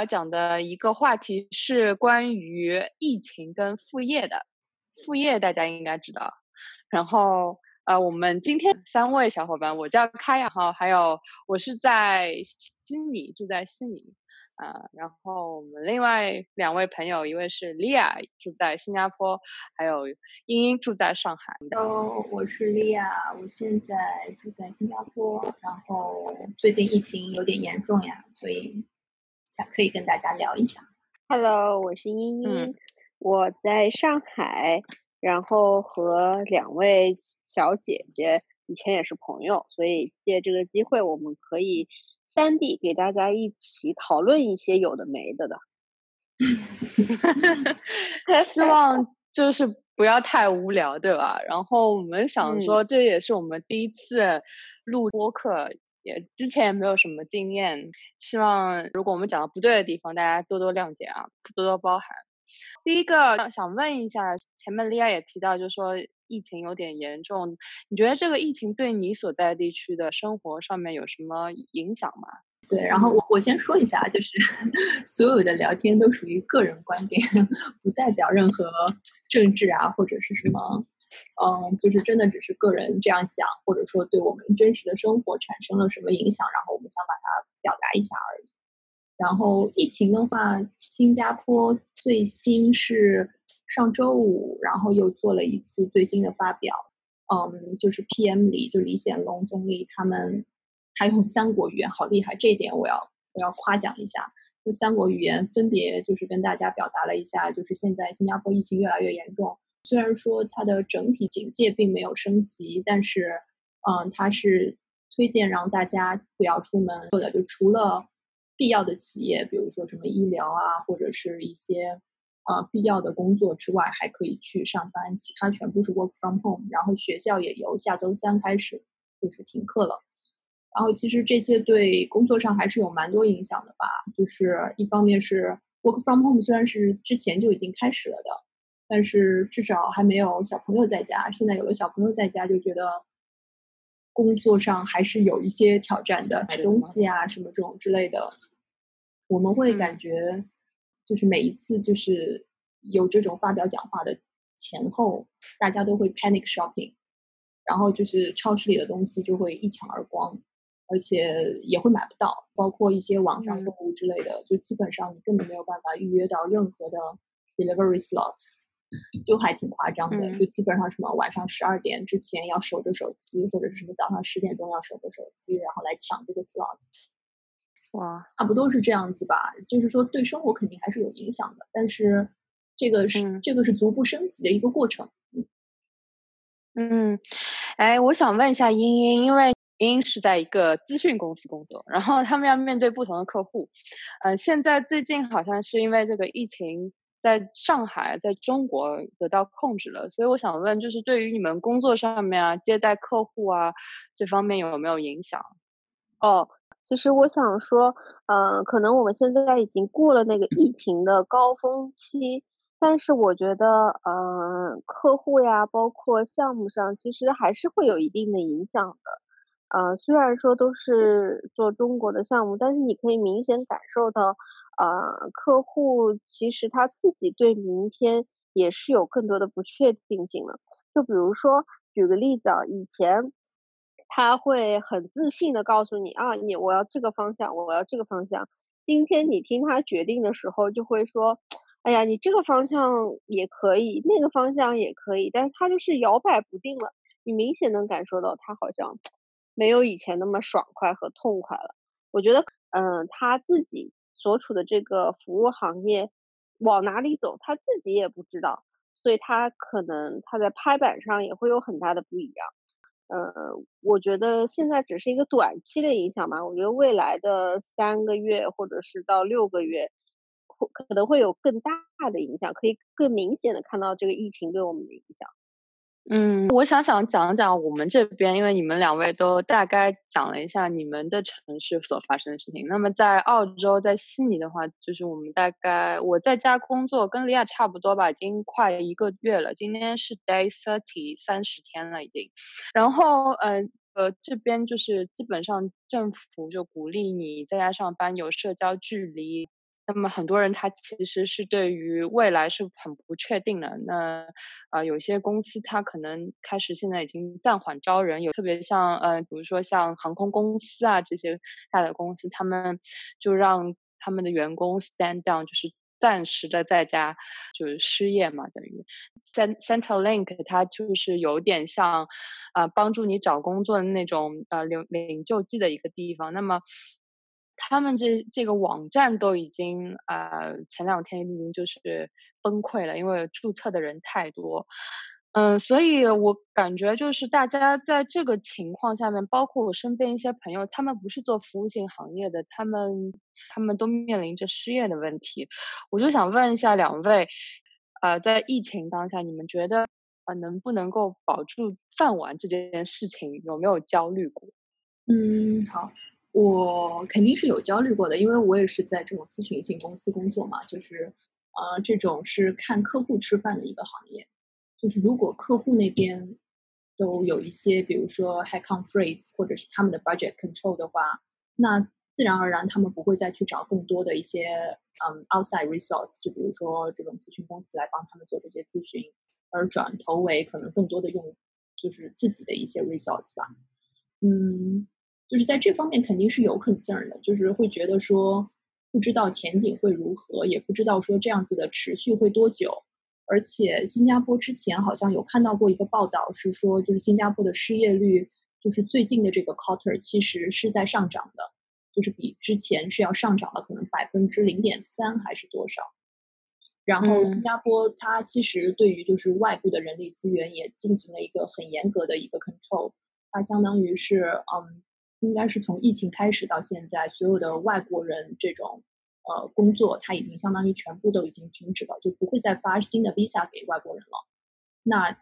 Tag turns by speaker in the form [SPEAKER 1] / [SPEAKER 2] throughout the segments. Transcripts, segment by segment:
[SPEAKER 1] 们今天想要讲的一个话题是关于疫情跟副业的。副业大家应该知道。然后呃，我们今天三位小伙伴，我叫开呀哈，还有我是在悉尼，住在悉尼。啊，然后我们另外两位朋友，一位是莉亚，住在新加坡，还有英英住在上海。
[SPEAKER 2] 哦，我是莉亚，我现在住在新加坡，然后最近疫情有点严重呀，所以想可以跟大家聊一下。
[SPEAKER 3] Hello，我是英英，我在上海，然后和两位小姐姐以前也是朋友，所以借这个机会，我们可以。三 D 给大家一起讨论一些有的没的的
[SPEAKER 1] 希望就是不要太无聊，对吧？然后我们想说，这也是我们第一次录播客，也之前也没有什么经验，希望如果我们讲的不对的地方，大家多多谅解啊，多多包涵。第一个想问一下，前面莉亚也提到，就是说。疫情有点严重，你觉得这个疫情对你所在地区的生活上面有什么影响吗？
[SPEAKER 2] 对，然后我我先说一下，就是 所有的聊天都属于个人观点，不代表任何政治啊或者是什么，嗯，就是真的只是个人这样想，或者说对我们真实的生活产生了什么影响，然后我们想把它表达一下而已。然后疫情的话，新加坡最新是。上周五，然后又做了一次最新的发表，嗯，就是 PM 里，就李显龙总理他们，他用三国语言，好厉害，这一点我要我要夸奖一下。就三国语言分别就是跟大家表达了一下，就是现在新加坡疫情越来越严重，虽然说它的整体警戒并没有升级，但是，嗯，它是推荐让大家不要出门，或者就除了必要的企业，比如说什么医疗啊，或者是一些。啊，必要的工作之外还可以去上班，其他全部是 work from home。然后学校也由下周三开始就是停课了。然后其实这些对工作上还是有蛮多影响的吧。就是一方面是 work from home 虽然是之前就已经开始了的，但是至少还没有小朋友在家。现在有了小朋友在家，就觉得工作上还是有一些挑战的，买东西啊什么这种之类的，我们会感觉。就是每一次就是有这种发表讲话的前后，大家都会 panic shopping，然后就是超市里的东西就会一抢而光，而且也会买不到，包括一些网上购物之类的，就基本上你根本没有办法预约到任何的 delivery slots，就还挺夸张的，就基本上什么晚上十二点之前要守着手机，或者是什么早上十点钟要守着手机，然后来抢这个 slot。
[SPEAKER 1] 哇，
[SPEAKER 2] 差不多是这样子吧。就是说，对生活肯定还是有影响的，但是这个是这个是逐步升级的一个过程。
[SPEAKER 1] 嗯，哎，我想问一下英英，因为英英是在一个资讯公司工作，然后他们要面对不同的客户。嗯，现在最近好像是因为这个疫情在上海，在中国得到控制了，所以我想问，就是对于你们工作上面啊，接待客户啊这方面有没有影响？
[SPEAKER 3] 哦。其实我想说，嗯，可能我们现在已经过了那个疫情的高峰期，但是我觉得，嗯，客户呀，包括项目上，其实还是会有一定的影响的。呃，虽然说都是做中国的项目，但是你可以明显感受到，呃，客户其实他自己对明天也是有更多的不确定性了。就比如说，举个例子啊，以前。他会很自信的告诉你啊，你我要这个方向，我要这个方向。今天你听他决定的时候，就会说，哎呀，你这个方向也可以，那个方向也可以，但是他就是摇摆不定了。你明显能感受到他好像没有以前那么爽快和痛快了。我觉得，嗯，他自己所处的这个服务行业往哪里走，他自己也不知道，所以他可能他在拍板上也会有很大的不一样。呃，我觉得现在只是一个短期的影响吧。我觉得未来的三个月或者是到六个月，会可能会有更大的影响，可以更明显的看到这个疫情对我们的影响。
[SPEAKER 1] 嗯，我想想讲讲我们这边，因为你们两位都大概讲了一下你们的城市所发生的事情。那么在澳洲，在悉尼的话，就是我们大概我在家工作，跟李亚差不多吧，已经快一个月了。今天是 day thirty，三十天了已经。然后，嗯，呃，这边就是基本上政府就鼓励你在家上班，有社交距离。那么很多人他其实是对于未来是很不确定的。那啊，有些公司它可能开始现在已经暂缓招人，有特别像呃，比如说像航空公司啊这些大的公司，他们就让他们的员工 stand down，就是暂时的在家就是失业嘛，等于 Centrelink 它就是有点像啊帮助你找工作的那种呃领领救济的一个地方。那么。他们这这个网站都已经呃前两天已经就是崩溃了，因为注册的人太多，嗯，所以我感觉就是大家在这个情况下面，包括我身边一些朋友，他们不是做服务性行业的，他们他们都面临着失业的问题。我就想问一下两位，呃，在疫情当下，你们觉得呃能不能够保住饭碗这件事情有没有焦虑过？
[SPEAKER 2] 嗯，好。我肯定是有焦虑过的，因为我也是在这种咨询性公司工作嘛，就是，呃，这种是看客户吃饭的一个行业，就是如果客户那边都有一些，比如说 high come freeze 或者是他们的 budget control 的话，那自然而然他们不会再去找更多的一些嗯 outside resource，就比如说这种咨询公司来帮他们做这些咨询，而转投为可能更多的用就是自己的一些 resource 吧，嗯。就是在这方面肯定是有 concern 的，就是会觉得说不知道前景会如何，也不知道说这样子的持续会多久。而且新加坡之前好像有看到过一个报道，是说就是新加坡的失业率，就是最近的这个 quarter 其实是在上涨的，就是比之前是要上涨了可能百分之零点三还是多少。然后新加坡它其实对于就是外部的人力资源也进行了一个很严格的一个 control，它相当于是嗯。应该是从疫情开始到现在，所有的外国人这种呃工作，它已经相当于全部都已经停止了，就不会再发新的 visa 给外国人了。那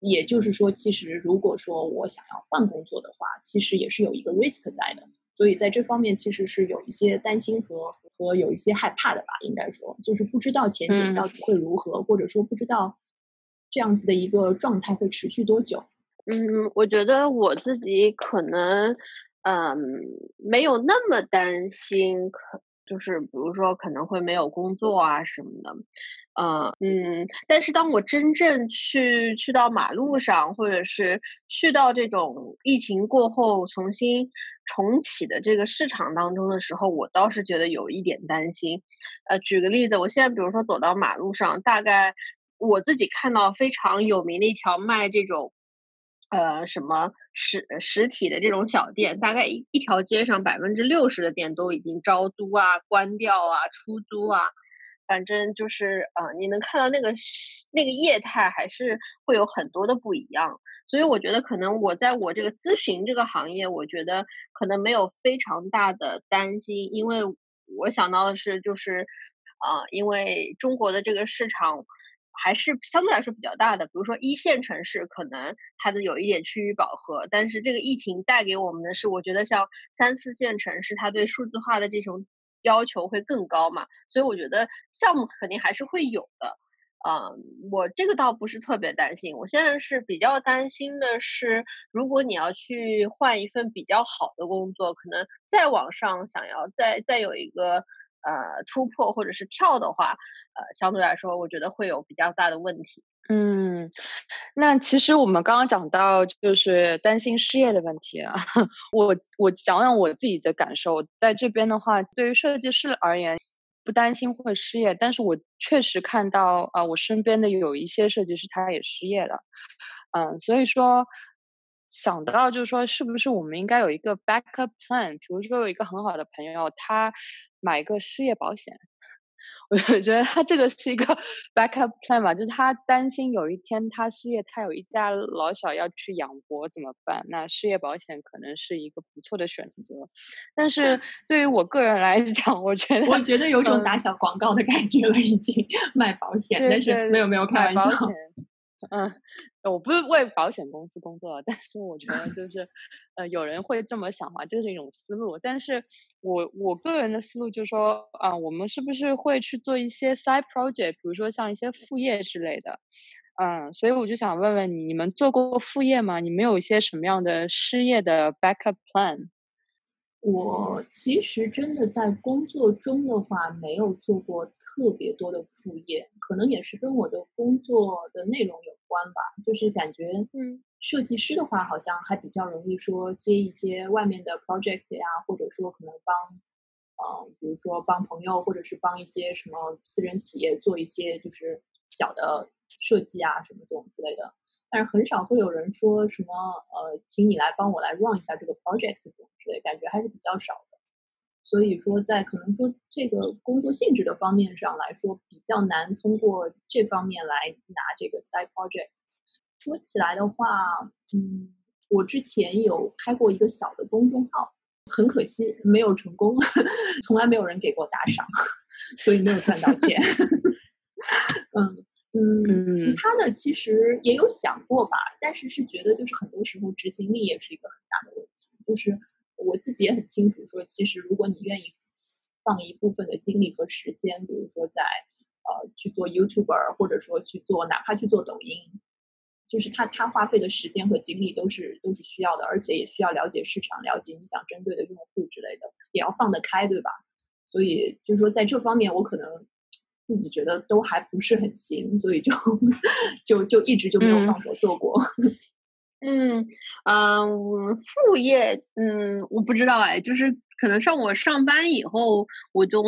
[SPEAKER 2] 也就是说，其实如果说我想要换工作的话，其实也是有一个 risk 在的。所以在这方面，其实是有一些担心和和有一些害怕的吧。应该说，就是不知道前景到底会如何，或者说不知道这样子的一个状态会持续多久。
[SPEAKER 3] 嗯，我觉得我自己可能，嗯，没有那么担心，可就是比如说可能会没有工作啊什么的，嗯嗯，但是当我真正去去到马路上，或者是去到这种疫情过后重新重启的这个市场当中的时候，我倒是觉得有一点担心。呃，举个例子，我现在比如说走到马路上，大概我自己看到非常有名的一条卖这种。呃，什么实实体的这种小店，大概一一条街上百分之六十的店都已经招租啊、关掉啊、出租啊，反正就是呃，你能看到那个那个业态还是会有很多的不一样。所以我觉得可能我在我这个咨询这个行业，我觉得可能没有非常大的担心，因为我想到的是就是啊，因为中国的这个市场。还是相对来说比较大的，比如说一线城市可能它的有一点趋于饱和，但是这个疫情带给我们的是，我觉得像三四线城市，它对数字化的这种要求会更高嘛，所以我觉得项目肯定还是会有的。嗯，我这个倒不是特别担心，我现在是比较担心的是，如果你要去换一份比较好的工作，可能再往上想要再再有一个。呃，突破或者是跳的话，呃，相对来说，我觉得会有比较大的问题。
[SPEAKER 1] 嗯，那其实我们刚刚讲到就是担心失业的问题啊。我我讲讲我自己的感受，在这边的话，对于设计师而言，不担心会失业，但是我确实看到啊，我身边的有一些设计师他也失业了。嗯，所以说想到就是说，是不是我们应该有一个 backup plan？比如说有一个很好的朋友，他。买一个失业保险，我觉得他这个是一个 backup plan 嘛，就是他担心有一天他失业，他有一家老小要去养活怎么办？那失业保险可能是一个不错的选择。但是 对于我个人来讲，我觉得
[SPEAKER 2] 我觉得有种打小广告的感觉了，已经卖保险，但是没有没有开玩笑。
[SPEAKER 1] 嗯，我不是为保险公司工作，但是我觉得就 是，呃，有人会这么想嘛，这是一种思路。但是我我个人的思路就是说，啊，我们是不是会去做一些 side project，比如说像一些副业之类的，嗯，所以我就想问问你，你们做过副业吗？你们有一些什么样的失业的 backup plan？
[SPEAKER 2] 我其实真的在工作中的话，没有做过特别多的副业，可能也是跟我的工作的内容有关吧。就是感觉，嗯，设计师的话，好像还比较容易说接一些外面的 project 呀，或者说可能帮，嗯，比如说帮朋友，或者是帮一些什么私人企业做一些就是小的设计啊什么这种之类的。但是很少会有人说什么，呃，请你来帮我来 run 一下这个 project 这种之类，感觉还是比较少的。所以说，在可能说这个工作性质的方面上来说，比较难通过这方面来拿这个 side project。说起来的话，嗯，我之前有开过一个小的公众号，很可惜没有成功，从来没有人给过打赏，所以没有赚到钱。嗯。嗯，其他的其实也有想过吧，但是是觉得就是很多时候执行力也是一个很大的问题。就是我自己也很清楚，说其实如果你愿意放一部分的精力和时间，比如说在呃去做 YouTuber，或者说去做哪怕去做抖音，就是他他花费的时间和精力都是都是需要的，而且也需要了解市场，了解你想针对的用户之类的，也要放得开，对吧？所以就是说在这方面，我可能。自己觉得都还不是很行，所以就 就就一直就没有放手做过。
[SPEAKER 3] 嗯 嗯，副业嗯，我不知道哎，就是可能上我上班以后，我就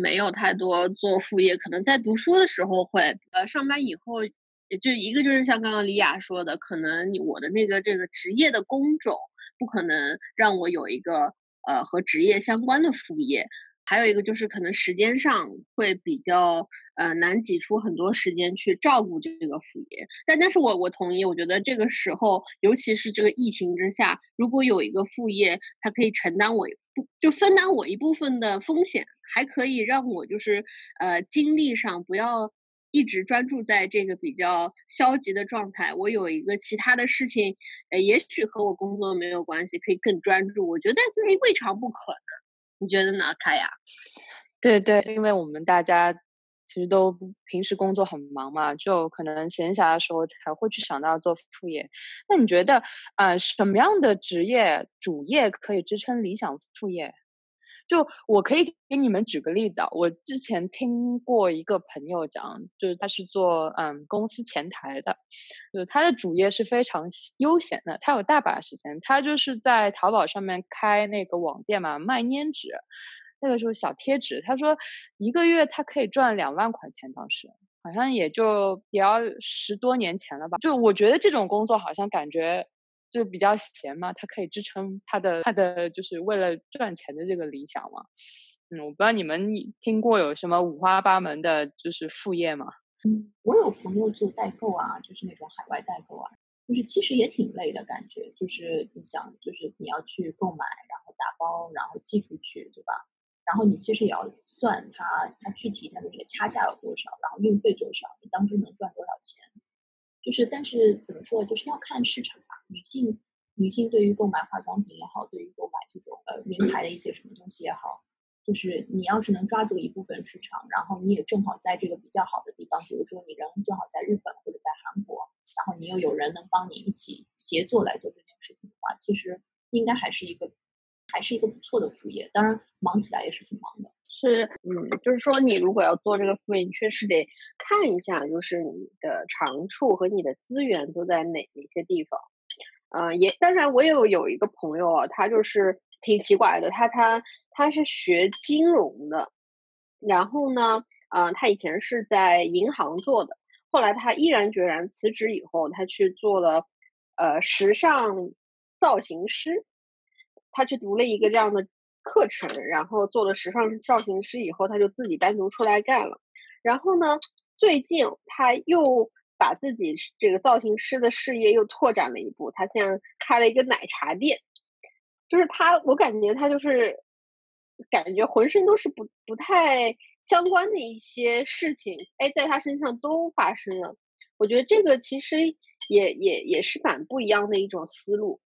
[SPEAKER 3] 没有太多做副业。可能在读书的时候会，呃，上班以后也就一个就是像刚刚李雅说的，可能你我的那个这个职业的工种不可能让我有一个呃和职业相关的副业。还有一个就是可能时间上会比较呃难挤出很多时间去照顾这个副业，但但是我我同意，我觉得这个时候尤其是这个疫情之下，如果有一个副业，它可以承担我不就分担我一部分的风险，还可以让我就是呃精力上不要一直专注在这个比较消极的状态，我有一个其他的事情，呃也许和我工作没有关系，可以更专注，我觉得这未尝不可能。你觉得呢，凯雅？
[SPEAKER 1] 对对，因为我们大家其实都平时工作很忙嘛，就可能闲暇的时候才会去想到做副业。那你觉得，呃，什么样的职业主业可以支撑理想副业？就我可以给你们举个例子啊，我之前听过一个朋友讲，就是他是做嗯公司前台的，就他的主业是非常悠闲的，他有大把时间，他就是在淘宝上面开那个网店嘛，卖粘纸，那个时候小贴纸，他说一个月他可以赚两万块钱，当时好像也就也要十多年前了吧，就我觉得这种工作好像感觉。就比较闲嘛，他可以支撑他的他的就是为了赚钱的这个理想嘛。嗯，我不知道你们听过有什么五花八门的，就是副业吗？
[SPEAKER 2] 嗯，我有朋友做代购啊，就是那种海外代购啊，就是其实也挺累的感觉。就是你想，就是你要去购买，然后打包，然后寄出去，对吧？然后你其实也要算它它具体它的那个差价有多少，然后运费多少，你当中能赚多少钱。就是，但是怎么说，就是要看市场吧。女性，女性对于购买化妆品也好，对于购买这种呃名牌的一些什么东西也好，就是你要是能抓住一部分市场，然后你也正好在这个比较好的地方，比如说你人正好在日本或者在韩国，然后你又有人能帮你一起协作来做这件事情的话，其实应该还是一个，还是一个不错的副业。当然，忙起来也是挺忙的。
[SPEAKER 3] 是，嗯，就是说，你如果要做这个副业，你确实得看一下，就是你的长处和你的资源都在哪哪些地方。嗯，也，当然，我也有有一个朋友啊，他就是挺奇怪的，他他他是学金融的，然后呢，嗯，他以前是在银行做的，后来他毅然决然辞职以后，他去做了呃时尚造型师，他去读了一个这样的。课程，然后做了时尚造型师以后，他就自己单独出来干了。然后呢，最近他又把自己这个造型师的事业又拓展了一步，他现在开了一个奶茶店。就是他，我感觉他就是感觉浑身都是不不太相关的一些事情，哎，在他身上都发生了。我觉得这个其实也也也是蛮不一样的一种思路。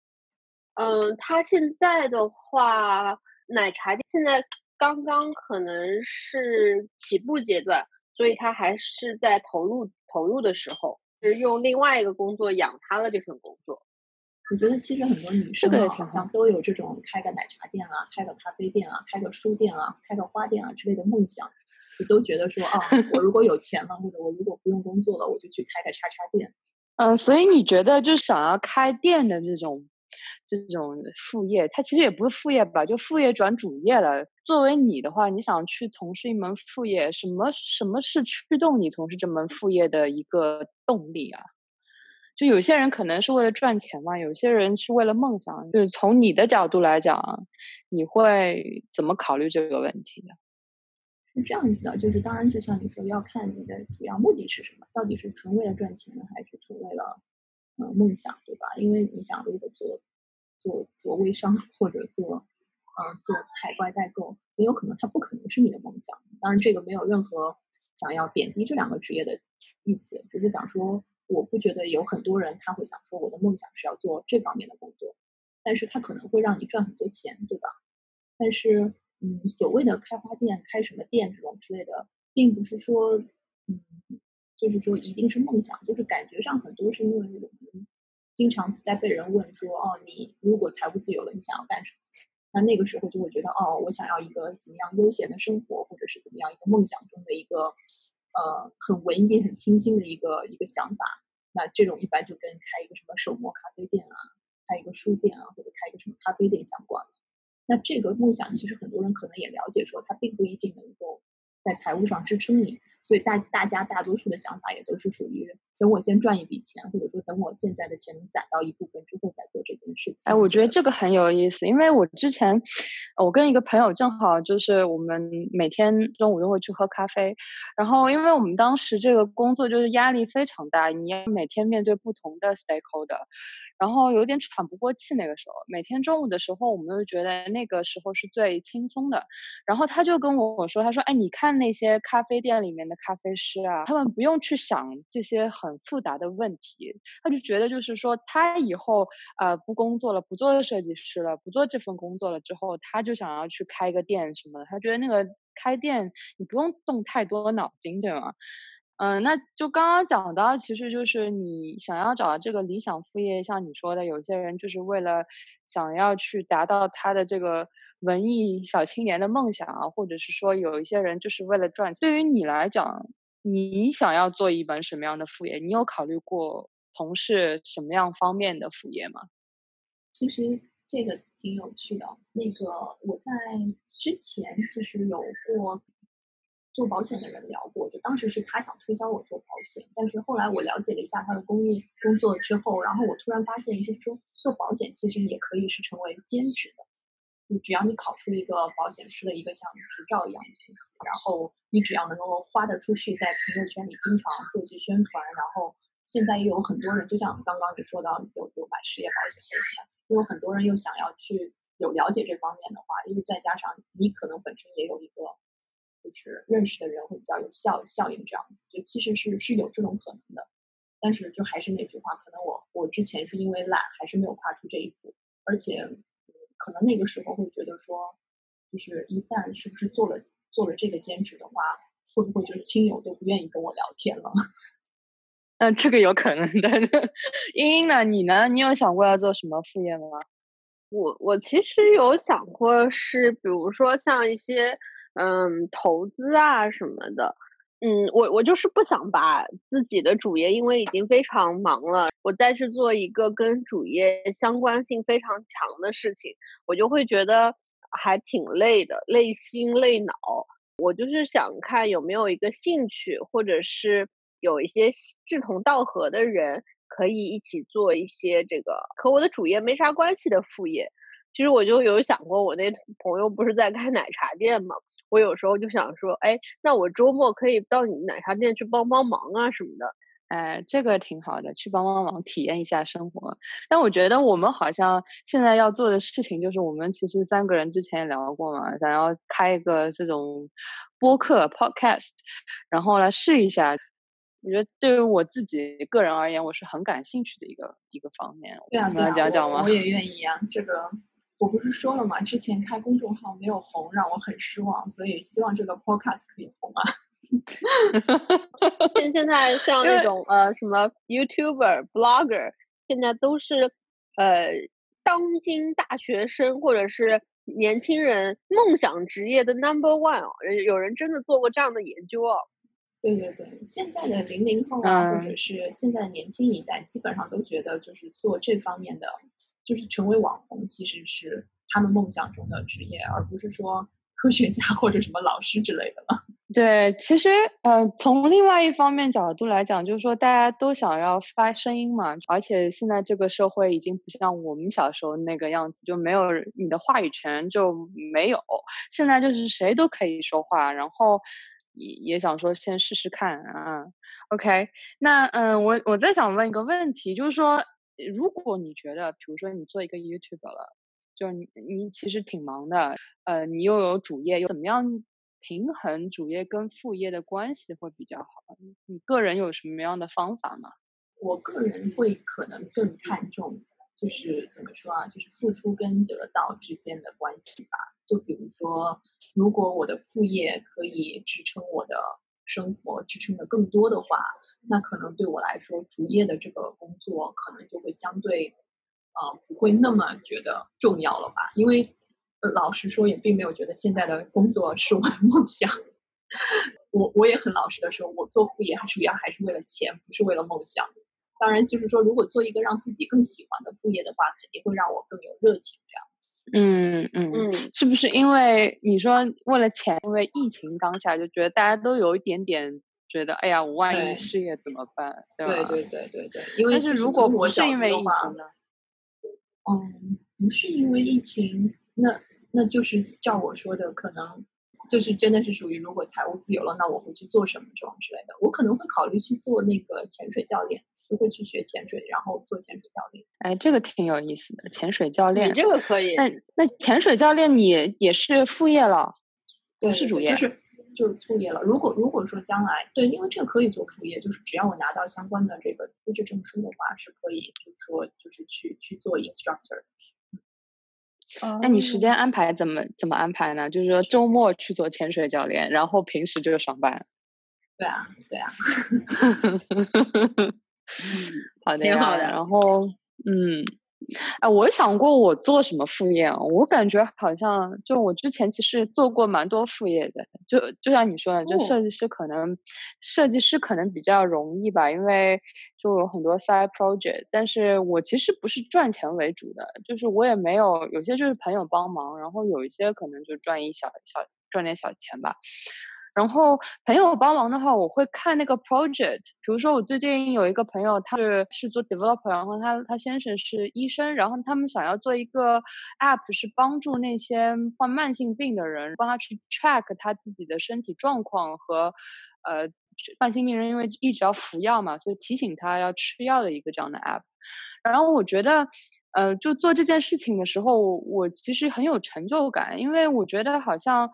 [SPEAKER 3] 嗯，他现在的话。奶茶店现在刚刚可能是起步阶段，所以他还是在投入投入的时候。
[SPEAKER 4] 是用另外一个工作养他的这份工作。
[SPEAKER 2] 我觉得其实很多女生好像都有这种开个奶茶店啊、开个咖啡店啊、开个书店啊、开个花店啊之类的梦想，就都觉得说啊，我如果有钱了，或者我如果不用工作了，我就去开个叉叉店。
[SPEAKER 1] 嗯，所以你觉得就想要开店的这种这种副业，它其实也不是副业吧，就副业转主业了。作为你的话，你想去从事一门副业，什么什么是驱动你从事这门副业的一个动力啊？就有些人可能是为了赚钱嘛，有些人是为了梦想。就是从你的角度来讲，你会怎么考虑这个问题呢？
[SPEAKER 2] 是这样子的，就是当然，就像你说，要看你的主要目的是什么，到底是纯为了赚钱呢，还是纯为了呃梦想，对吧？因为你想，如果做做做微商或者做呃做海外代购，很有可能它不可能是你的梦想。当然，这个没有任何想要贬低这两个职业的意思，只是想说。我不觉得有很多人他会想说我的梦想是要做这方面的工作，但是他可能会让你赚很多钱，对吧？但是，嗯，所谓的开花店、开什么店这种之类的，并不是说，嗯，就是说一定是梦想，就是感觉上很多是因为我们经常在被人问说，哦，你如果财务自由了，你想要干什么？那那个时候就会觉得，哦，我想要一个怎么样悠闲的生活，或者是怎么样一个梦想中的一个。呃，很文艺、很清新的一个一个想法。那这种一般就跟开一个什么手磨咖啡店啊，开一个书店啊，或者开一个什么咖啡店相关。那这个梦想其实很多人可能也了解，说它并不一定能够在财务上支撑你。所以大大家大多数的想法也都是属于等我先赚一笔钱，或者说等我现在的钱能攒到一部分之后再做这件事情。
[SPEAKER 1] 哎，我觉得这个很有意思，因为我之前我跟一个朋友正好就是我们每天中午都会去喝咖啡，然后因为我们当时这个工作就是压力非常大，你要每天面对不同的 stakeholder。然后有点喘不过气，那个时候每天中午的时候，我们就觉得那个时候是最轻松的。然后他就跟我说：“他说，哎，你看那些咖啡店里面咖啡师啊，他们不用去想这些很复杂的问题，他就觉得就是说，他以后呃不工作了，不做设计师了，不做这份工作了之后，他就想要去开个店什么的。他觉得那个开店你不用动太多脑筋，对吗？”嗯，那就刚刚讲到，其实就是你想要找这个理想副业，像你说的，有些人就是为了想要去达到他的这个文艺小青年的梦想啊，或者是说有一些人就是为了赚钱。对于你来讲，你想要做一门什么样的副业？你有考虑过从事什么样方面的副业吗？
[SPEAKER 2] 其实这个挺有趣的。那个我在之前其实有过。做保险的人聊过，就当时是他想推销我做保险，但是后来我了解了一下他的公益工作之后，然后我突然发现，就是说做保险其实也可以是成为兼职的，就只要你考出一个保险师的一个像执照一样的东西，然后你只要能够花得出去，在朋友圈里经常做一些宣传，然后现在也有很多人，就像刚刚你说到有有买失业保险这些，又有很多人又想要去有了解这方面的话，因为再加上你可能本身也有一个。就是认识的人会比较有效效应，这样子就其实是是有这种可能的，但是就还是那句话，可能我我之前是因为懒，还是没有跨出这一步，而且可能那个时候会觉得说，就是一旦是不是做了做了这个兼职的话，会不会就是亲友都不愿意跟我聊天了？
[SPEAKER 1] 嗯，这个有可能的。英英呢？你呢？你有想过要做什么副业吗？
[SPEAKER 4] 我我其实有想过，是比如说像一些。嗯，投资啊什么的，嗯，我我就是不想把自己的主业，因为已经非常忙了，我再去做一个跟主业相关性非常强的事情，我就会觉得还挺累的，累心累脑。我就是想看有没有一个兴趣，或者是有一些志同道合的人，可以一起做一些这个和我的主业没啥关系的副业。其实我就有想过，我那朋友不是在开奶茶店吗？我有时候就想说，哎，那我周末可以到你奶茶店去帮帮忙啊什么的。
[SPEAKER 1] 哎，这个挺好的，去帮帮忙，体验一下生活。但我觉得我们好像现在要做的事情，就是我们其实三个人之前也聊过嘛，想要开一个这种播客 podcast，然后来试一下。我觉得对于我自己个人而言，我是很感兴趣的一个一个方面。
[SPEAKER 2] 对啊，
[SPEAKER 1] 对啊，讲讲吗？
[SPEAKER 2] 我也愿意啊，这个。我不是说了吗？之前开公众号没有红，让我很失望，所以希望这个 podcast 可以红啊。
[SPEAKER 3] 现现在像那种呃什么 YouTuber、Blogger，现在都是呃当今大学生或者是年轻人梦想职业的 Number One 哦，有人真的做过这样的研究哦。
[SPEAKER 2] 对对对，现在的零零后啊，或者是现在年轻一代，基本上都觉得就是做这方面的，就是成为网红，其实是他们梦想中的职业，而不是说科学家或者什么老师之类的了。
[SPEAKER 1] 对，其实呃，从另外一方面角度来讲，就是说大家都想要发声音嘛，而且现在这个社会已经不像我们小时候那个样子，就没有你的话语权就没有，现在就是谁都可以说话，然后。也也想说先试试看啊，OK，那嗯，我我再想问一个问题，就是说，如果你觉得，比如说你做一个 YouTube 了，就你你其实挺忙的，呃，你又有主业，又怎么样平衡主业跟副业的关系会比较好？你个人有什么样的方法吗？
[SPEAKER 2] 我个人会可能更看重，就是怎么说啊，就是付出跟得到之间的关系吧。就比如说，如果我的副业可以支撑我的生活，支撑的更多的话，那可能对我来说，主业的这个工作可能就会相对，呃，不会那么觉得重要了吧？因为老实说，也并没有觉得现在的工作是我的梦想。我我也很老实的说，我做副业还是主要还是为了钱，不是为了梦想。当然，就是说，如果做一个让自己更喜欢的副业的话，肯定会让我更有热情这样。
[SPEAKER 1] 嗯嗯嗯，是不是因为你说为了钱？因为疫情当下，就觉得大家都有一点点觉得，哎呀，我万一失业怎么办？
[SPEAKER 2] 对对对对对对。因为
[SPEAKER 1] 但是如果不是因为疫情呢？
[SPEAKER 2] 嗯，不是因为疫情，那那就是照我说的，可能就是真的是属于如果财务自由了，那我会去做什么这种之类的。我可能会考虑去做那个潜水教练。就会去学潜水，然后做潜水教练。
[SPEAKER 1] 哎，这个挺有意思的，潜水教练。
[SPEAKER 3] 你这个可以。
[SPEAKER 1] 那那潜水教练你也是副业了，
[SPEAKER 2] 不
[SPEAKER 1] 是主业，
[SPEAKER 2] 就是就是副业了。如果如果说将来对，因为这个可以做副业，就是只要我拿到相关的这个资质证书的话，是可以，就是说就是去去做 instructor。
[SPEAKER 1] 哦。那你时间安排怎么怎么安排呢？就是说周末去做潜水教练，然后平时就是上班。
[SPEAKER 2] 对啊，对啊。
[SPEAKER 1] 嗯，好的，挺好的。然后，嗯，哎，我想过我做什么副业啊？我感觉好像就我之前其实做过蛮多副业的。就就像你说的，就设计师可能设计师可能比较容易吧，因为就有很多 side project。但是我其实不是赚钱为主的，就是我也没有有些就是朋友帮忙，然后有一些可能就赚一小小赚点小钱吧。然后朋友帮忙的话，我会看那个 project。比如说，我最近有一个朋友，他是是做 developer，然后他他先生是医生，然后他们想要做一个 app，是帮助那些患慢性病的人，帮他去 track 他自己的身体状况和呃慢性病人因为一直要服药嘛，所以提醒他要吃药的一个这样的 app。然后我觉得，呃，就做这件事情的时候，我其实很有成就感，因为我觉得好像。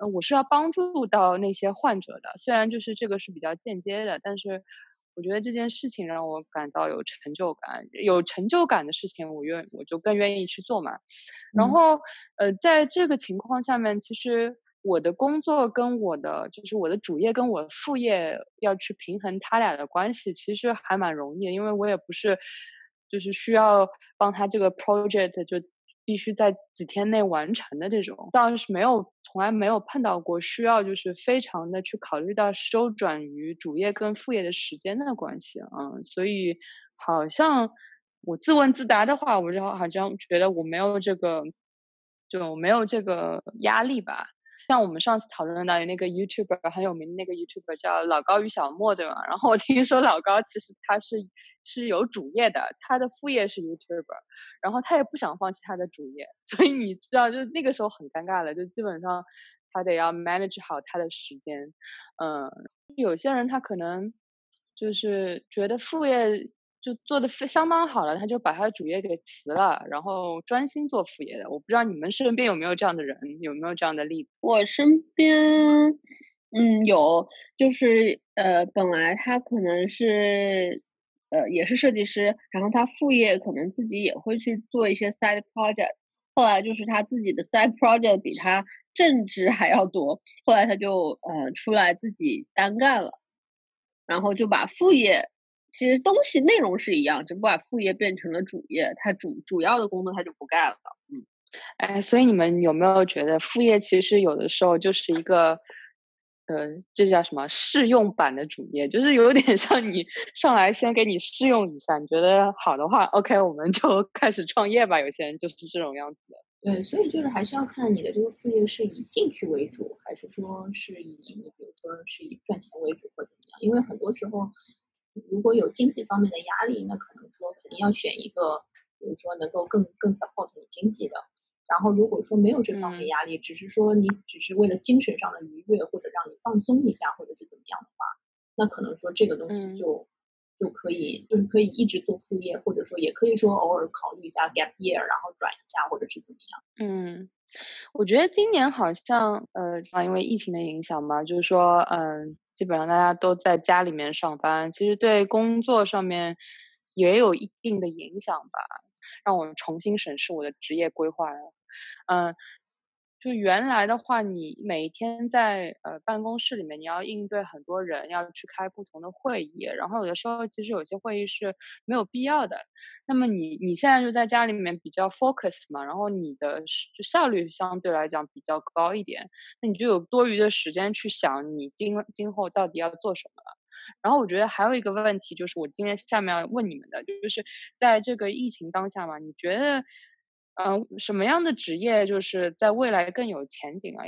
[SPEAKER 1] 呃，我是要帮助到那些患者的，虽然就是这个是比较间接的，但是我觉得这件事情让我感到有成就感，有成就感的事情，我愿我就更愿意去做嘛。然后，呃，在这个情况下面，其实我的工作跟我的就是我的主业跟我副业要去平衡他俩的关系，其实还蛮容易的，因为我也不是就是需要帮他这个 project 就。必须在几天内完成的这种，倒是没有，从来没有碰到过需要就是非常的去考虑到周转于主业跟副业的时间的关系啊，所以好像我自问自答的话，我就好像觉得我没有这个，就没有这个压力吧。像我们上次讨论到的那个 YouTuber 很有名的那个 YouTuber 叫老高与小莫，对吧？然后我听说老高其实他是是有主业的，他的副业是 YouTuber，然后他也不想放弃他的主业，所以你知道，就那个时候很尴尬了，就基本上他得要 manage 好他的时间。嗯，有些人他可能就是觉得副业。就做的非相当好了，他就把他的主业给辞了，然后专心做副业的。我不知道你们身边有没有这样的人，有没有这样的例子？
[SPEAKER 3] 我身边，嗯，有，就是呃，本来他可能是呃也是设计师，然后他副业可能自己也会去做一些 side project，后来就是他自己的 side project 比他正职还要多。后来他就呃出来自己单干了，然后就把副业，其实东西内容是一样，只不过把副业变成了主业，他主主要的工作他就不干了。嗯，
[SPEAKER 1] 哎，所以你们有没有觉得副业其实有的时候就是一个？呃，这叫什么试用版的主业？就是有点像你上来先给你试用一下，你觉得好的话，OK，我们就 开始创业吧。有些人就是这种样子的。
[SPEAKER 2] 对，所以就是还是要看你的这个副业是以兴趣为主，还是说是以你比如说是以赚钱为主或怎么样？因为很多时候如果有经济方面的压力，那可能说肯定要选一个，比如说能够更更 support 你经济的。然后，如果说没有这方面压力，只是说你只是为了精神上的愉悦，或者让你放松一下，或者是怎么样的话，那可能说这个东西就就可以，就是可以一直做副业，或者说也可以说偶尔考虑一下 gap year，然后转一下，或者是怎么样。
[SPEAKER 1] 嗯，我觉得今年好像呃，因为疫情的影响嘛，就是说嗯，基本上大家都在家里面上班，其实对工作上面也有一定的影响吧，让我重新审视我的职业规划。嗯，就原来的话，你每天在呃办公室里面，你要应对很多人，要去开不同的会议，然后有的时候其实有些会议是没有必要的。那么你你现在就在家里面比较 focus 嘛，然后你的就效率相对来讲比较高一点，那你就有多余的时间去想你今今后到底要做什么了。然后我觉得还有一个问题就是我今天下面要问你们的，就是在这个疫情当下嘛，你觉得？嗯，什么样的职业就是在未来更有前景啊？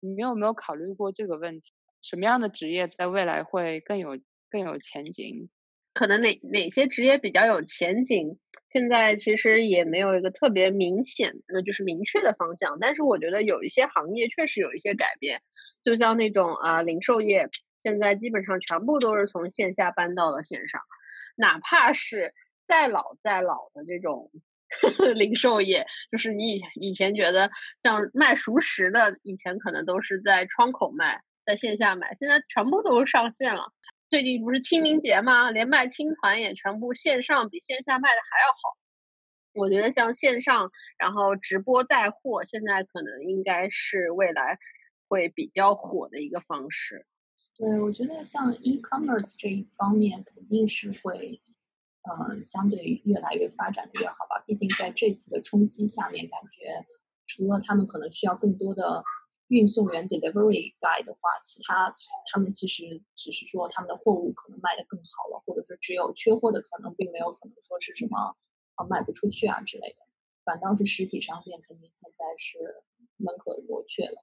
[SPEAKER 1] 你们有没有考虑过这个问题？什么样的职业在未来会更有更有前景？
[SPEAKER 3] 可能哪哪些职业比较有前景？现在其实也没有一个特别明显的，就是明确的方向。但是我觉得有一些行业确实有一些改变，就像那种啊零售业，现在基本上全部都是从线下搬到了线上，哪怕是再老再老的这种。零售业就是你以以前觉得像卖熟食的，以前可能都是在窗口卖，在线下买，现在全部都上线了。最近不是清明节吗？连卖青团也全部线上，比线下卖的还要好。我觉得像线上，然后直播带货，现在可能应该是未来会比较火的一个方式。
[SPEAKER 2] 对，我觉得像 e-commerce 这一方面肯定是会。嗯，相对越来越发展的越好吧。毕竟在这次的冲击下面，感觉除了他们可能需要更多的运送员 delivery guy 的话，其他他们其实只是说他们的货物可能卖得更好了，或者说只有缺货的可能，并没有可能说是什么啊卖不出去啊之类的。反倒是实体商店肯定现在是门可罗雀了。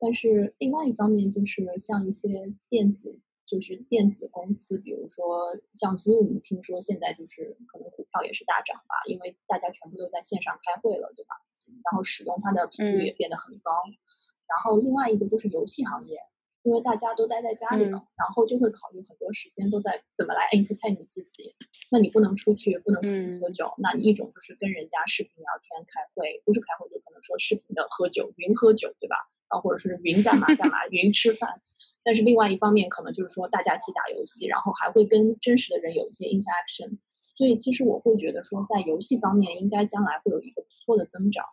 [SPEAKER 2] 但是另外一方面，就是像一些电子。就是电子公司，比如说像 Zoom，听说现在就是可能股票也是大涨吧，因为大家全部都在线上开会了，对吧？然后使用它的频率也变得很高。然后另外一个就是游戏行业，因为大家都待在家里了，然后就会考虑很多时间都在怎么来 entertain 你自己。那你不能出去，不能出去喝酒，那你一种就是跟人家视频聊天、开会，不是开会就可能说视频的喝酒、云喝酒，对吧？啊，或者是云干嘛干嘛，云吃饭。但是另外一方面，可能就是说大家一起打游戏，然后还会跟真实的人有一些 interaction。所以其实我会觉得说，在游戏方面，应该将来会有一个不错的增长。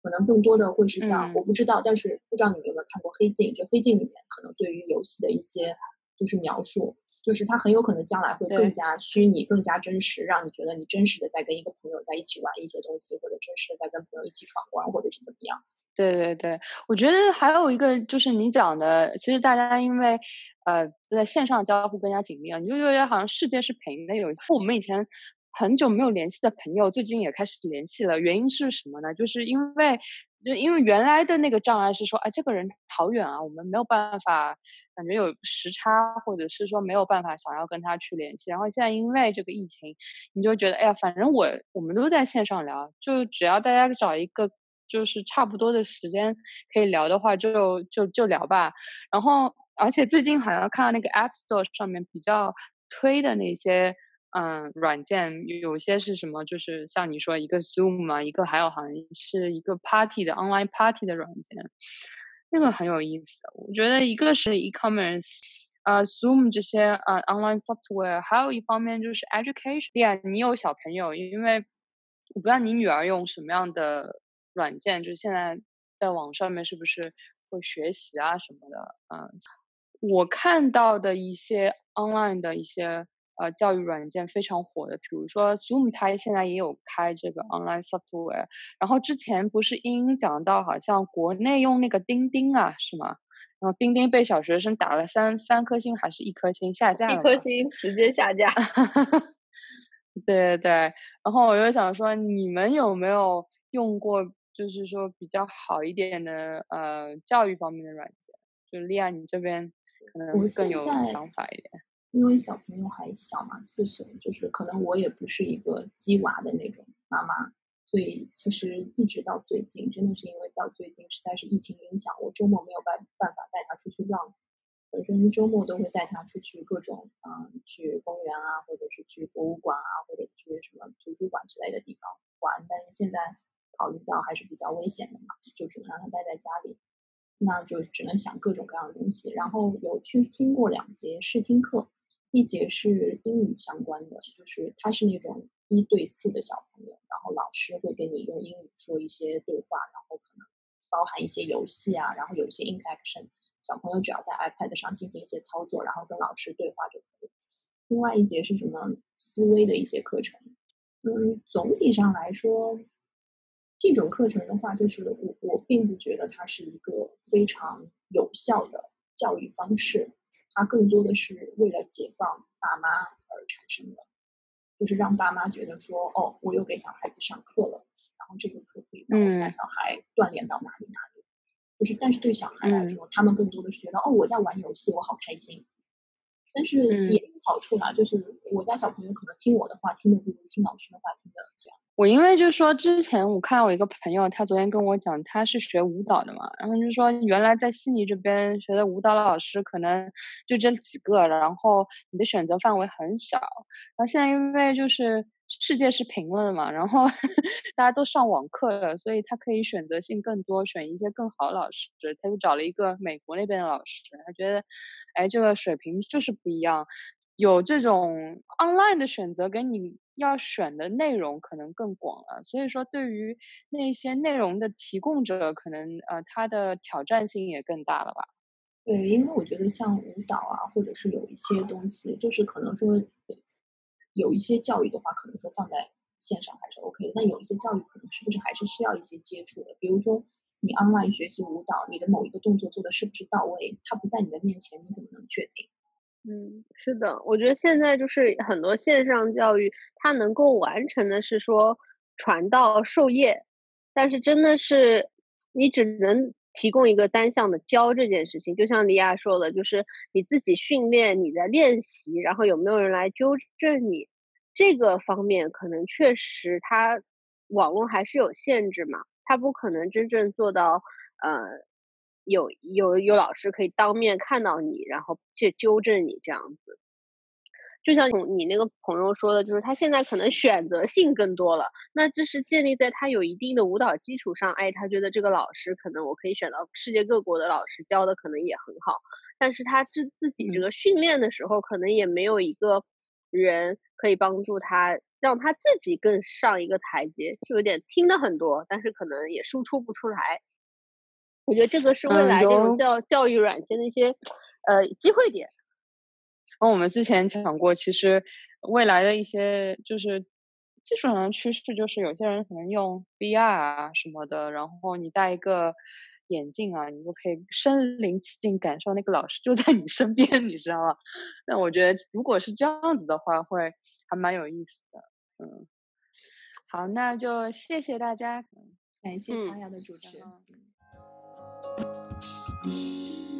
[SPEAKER 2] 可能更多的会是像我不知道，但是不知道你们有没有看过《黑镜》？就《黑镜》里面可能对于游戏的一些就是描述，就是它很有可能将来会更加虚拟、更加真实，让你觉得你真实的在跟一个朋友在一起玩一些东西，或者真实的在跟朋友一起闯关，或者是怎么样。
[SPEAKER 1] 对对对，我觉得还有一个就是你讲的，其实大家因为呃在线上交互更加紧密了，你就觉得好像世界是平的。有我们以前很久没有联系的朋友，最近也开始联系了。原因是什么呢？就是因为就因为原来的那个障碍是说，哎，这个人好远啊，我们没有办法，感觉有时差，或者是说没有办法想要跟他去联系。然后现在因为这个疫情，你就觉得，哎呀，反正我我们都在线上聊，就只要大家找一个。就是差不多的时间可以聊的话，就就就聊吧。然后，而且最近好像看到那个 App Store 上面比较推的那些嗯软件，有些是什么，就是像你说一个 Zoom 嘛，一个还有好像是一个 Party 的 Online Party 的软件，那个很有意思。我觉得一个是 E-commerce，呃，Zoom 这些呃 Online Software，还有一方面就是 Education。对呀，你有小朋友，因为我不知道你女儿用什么样的。软件就是现在在网上面是不是会学习啊什么的。嗯，我看到的一些 online 的一些呃教育软件非常火的，比如说 Zoom，它现在也有开这个 online software。然后之前不是英讲到好像国内用那个钉钉啊，是吗？然后钉钉被小学生打了三三颗星还是一颗星下架了？
[SPEAKER 3] 一颗星直接下架。
[SPEAKER 1] 对对对，然后我就想说，你们有没有用过，就是说比较好一点的呃教育方面的软件？就利亚，你这边可能更有想法一点。
[SPEAKER 2] 因为小朋友还小嘛，四岁，就是可能我也不是一个鸡娃的那种妈妈。所以其实一直到最近，真的是因为到最近实在是疫情影响，我周末没有办办法带他出去浪。本身周末都会带他出去各种，嗯，去公园啊，或者是去博物馆啊，或者去什么图书馆之类的地方玩。但是现在考虑到还是比较危险的嘛，就只能让他待在家里。那就只能想各种各样的东西。然后有去听过两节试听课，一节是英语相关的，就是他是那种。一对四的小朋友，然后老师会跟你用英语说一些对话，然后可能包含一些游戏啊，然后有一些 interaction，小朋友只要在 iPad 上进行一些操作，然后跟老师对话就可以。另外一节是什么思维的一些课程。嗯，总体上来说，这种课程的话，就是我我并不觉得它是一个非常有效的教育方式，它更多的是为了解放爸妈而产生的。就是让爸妈觉得说，哦，我又给小孩子上课了，然后这个课可以帮我家小孩锻炼到哪里哪里。就是，但是对小孩来说，他们更多的是觉得，哦，我在玩游戏，我好开心。但是也有好处啦，就是我家小朋友可能听我的话听的不如听老师的话听的这样。
[SPEAKER 1] 我因为就是说，之前我看我一个朋友，他昨天跟我讲，他是学舞蹈的嘛，然后就说原来在悉尼这边学的舞蹈老师可能就这几个，然后你的选择范围很小。然后现在因为就是世界是平了的嘛，然后 大家都上网课了，所以他可以选择性更多，选一些更好的老师。他就找了一个美国那边的老师，他觉得，哎，这个水平就是不一样，有这种 online 的选择给你。要选的内容可能更广了，所以说对于那些内容的提供者，可能呃他的挑战性也更大了吧？
[SPEAKER 2] 对，因为我觉得像舞蹈啊，或者是有一些东西，就是可能说有一些教育的话，可能说放在线上还是 OK 的，但有一些教育可能是不是还是需要一些接触的？比如说你 online 学习舞蹈，你的某一个动作做的是不是到位？它不在你的面前，你怎么能确定？
[SPEAKER 3] 嗯，是的，我觉得现在就是很多线上教育，它能够完成的是说传道授业，但是真的是你只能提供一个单向的教这件事情。就像李亚说的，就是你自己训练，你在练习，然后有没有人来纠正你，这个方面可能确实它网络还是有限制嘛，它不可能真正做到呃。有有有老师可以当面看到你，然后去纠正你这样子。就像你那个朋友说的，就是他现在可能选择性更多了。那这是建立在他有一定的舞蹈基础上，哎，他觉得这个老师可能我可以选到世界各国的老师教的可能也很好。但是他自自己这个训练的时候，可能也没有一个人可以帮助他，让他自己更上一个台阶，就有点听的很多，但是可能也输出不出来。我觉得这个是未来这种教教育软件的一些呃机会点。
[SPEAKER 1] 然后我们之前讲过，其实未来的一些就是技术上的趋势，就是有些人可能用 VR 啊什么的，然后你戴一个眼镜啊，你就可以身临其境感受那个老师就在你身边，你知道吗？那我觉得如果是这样子的话，会还蛮有意思的。嗯，好，那就谢谢大家，
[SPEAKER 2] 感谢唐瑶的主持。Thank Thank you.